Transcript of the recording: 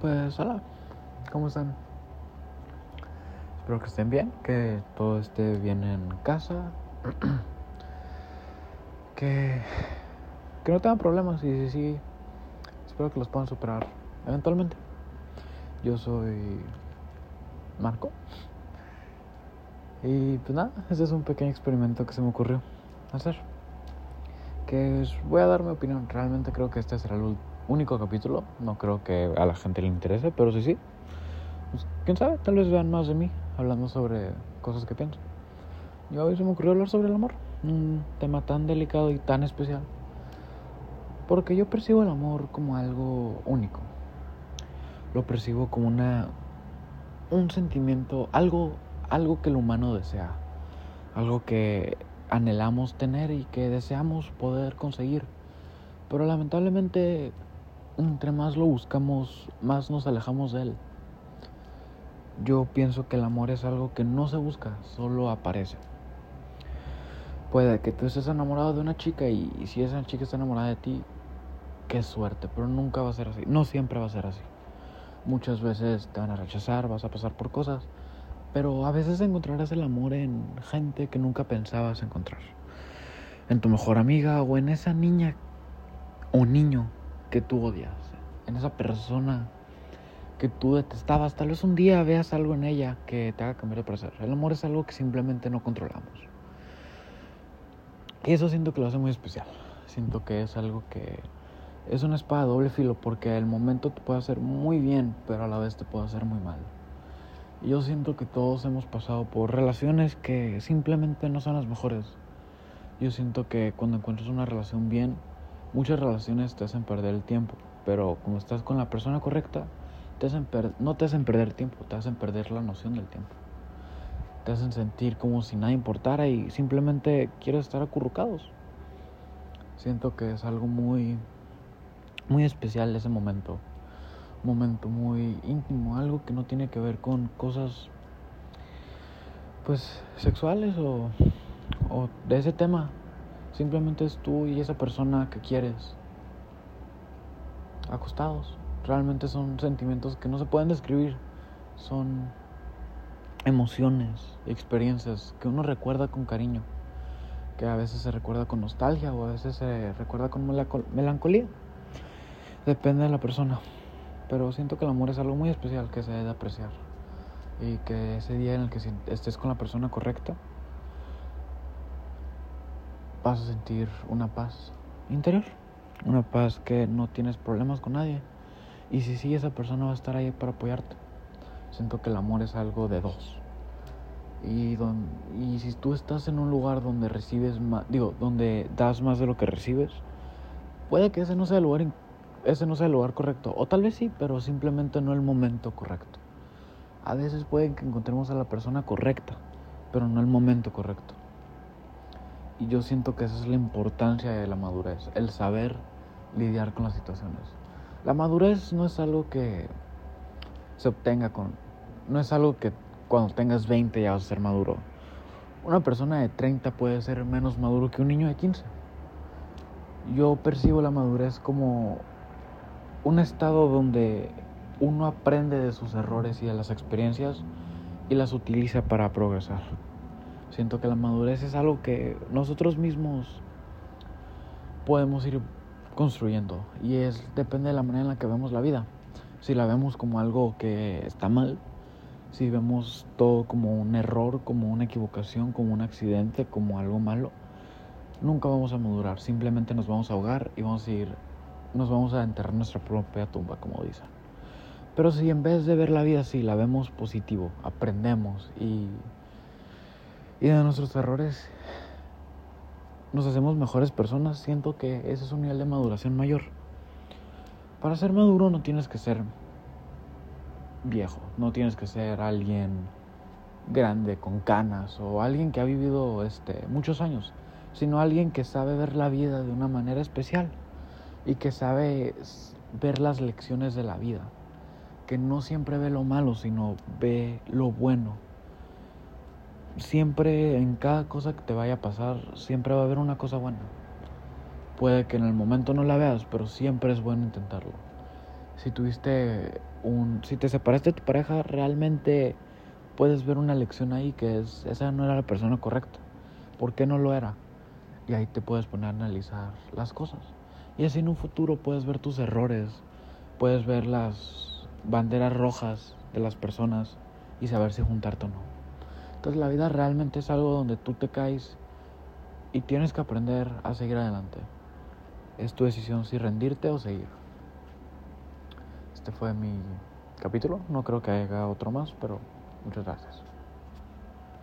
Pues hola, ¿cómo están? Espero que estén bien, que todo esté bien en casa, que, que no tengan problemas y sí, sí, espero que los puedan superar eventualmente. Yo soy Marco y pues nada, este es un pequeño experimento que se me ocurrió hacer. Que voy a dar mi opinión, realmente creo que este será el último único capítulo. No creo que a la gente le interese, pero sí, sí. Pues, quién sabe, tal vez vean más de mí hablando sobre cosas que pienso. Y hoy se me ocurrió hablar sobre el amor, un tema tan delicado y tan especial. Porque yo percibo el amor como algo único. Lo percibo como una un sentimiento, algo algo que el humano desea, algo que anhelamos tener y que deseamos poder conseguir. Pero lamentablemente entre más lo buscamos, más nos alejamos de él. Yo pienso que el amor es algo que no se busca, solo aparece. Puede que tú estés enamorado de una chica y, si esa chica está enamorada de ti, qué suerte, pero nunca va a ser así, no siempre va a ser así. Muchas veces te van a rechazar, vas a pasar por cosas, pero a veces encontrarás el amor en gente que nunca pensabas encontrar. En tu mejor amiga o en esa niña o niño que tú odias, en esa persona que tú detestabas. Tal vez un día veas algo en ella que te haga cambiar de parecer. El amor es algo que simplemente no controlamos. Y eso siento que lo hace muy especial. Siento que es algo que es una espada doble filo porque el momento te puede hacer muy bien, pero a la vez te puede hacer muy mal. Y yo siento que todos hemos pasado por relaciones que simplemente no son las mejores. Yo siento que cuando encuentras una relación bien, Muchas relaciones te hacen perder el tiempo, pero como estás con la persona correcta, te hacen no te hacen perder tiempo, te hacen perder la noción del tiempo. Te hacen sentir como si nada importara y simplemente quieres estar acurrucados. Siento que es algo muy, muy especial ese momento. Un momento muy íntimo, algo que no tiene que ver con cosas, pues, sexuales o, o de ese tema. Simplemente es tú y esa persona que quieres acostados. Realmente son sentimientos que no se pueden describir. Son emociones, experiencias que uno recuerda con cariño. Que a veces se recuerda con nostalgia o a veces se recuerda con melancolía. Depende de la persona. Pero siento que el amor es algo muy especial que se debe apreciar. Y que ese día en el que estés con la persona correcta, vas a sentir una paz interior, una paz que no tienes problemas con nadie. Y si sí, esa persona va a estar ahí para apoyarte. Siento que el amor es algo de dos. Y, y si tú estás en un lugar donde recibes más, digo, donde das más de lo que recibes, puede que ese no sea el lugar, ese no sea el lugar correcto. O tal vez sí, pero simplemente no el momento correcto. A veces puede que encontremos a la persona correcta, pero no el momento correcto. Y yo siento que esa es la importancia de la madurez, el saber lidiar con las situaciones. La madurez no es algo que se obtenga con... No es algo que cuando tengas 20 ya vas a ser maduro. Una persona de 30 puede ser menos maduro que un niño de 15. Yo percibo la madurez como un estado donde uno aprende de sus errores y de las experiencias y las utiliza para progresar. Siento que la madurez es algo que nosotros mismos podemos ir construyendo y es depende de la manera en la que vemos la vida. Si la vemos como algo que está mal, si vemos todo como un error, como una equivocación, como un accidente, como algo malo, nunca vamos a madurar, simplemente nos vamos a ahogar y vamos a ir nos vamos a enterrar en nuestra propia tumba, como dicen. Pero si en vez de ver la vida así, la vemos positivo, aprendemos y y de nuestros errores nos hacemos mejores personas, siento que ese es un nivel de maduración mayor. Para ser maduro no tienes que ser viejo, no tienes que ser alguien grande con canas o alguien que ha vivido este muchos años, sino alguien que sabe ver la vida de una manera especial y que sabe ver las lecciones de la vida, que no siempre ve lo malo, sino ve lo bueno siempre en cada cosa que te vaya a pasar, siempre va a haber una cosa buena. Puede que en el momento no la veas, pero siempre es bueno intentarlo. Si tuviste un... Si te separaste de tu pareja, realmente puedes ver una lección ahí que es, esa no era la persona correcta. ¿Por qué no lo era? Y ahí te puedes poner a analizar las cosas. Y así en un futuro puedes ver tus errores, puedes ver las banderas rojas de las personas y saber si juntarte o no. Entonces la vida realmente es algo donde tú te caes y tienes que aprender a seguir adelante. Es tu decisión si rendirte o seguir. Este fue mi capítulo. No creo que haya otro más, pero muchas gracias.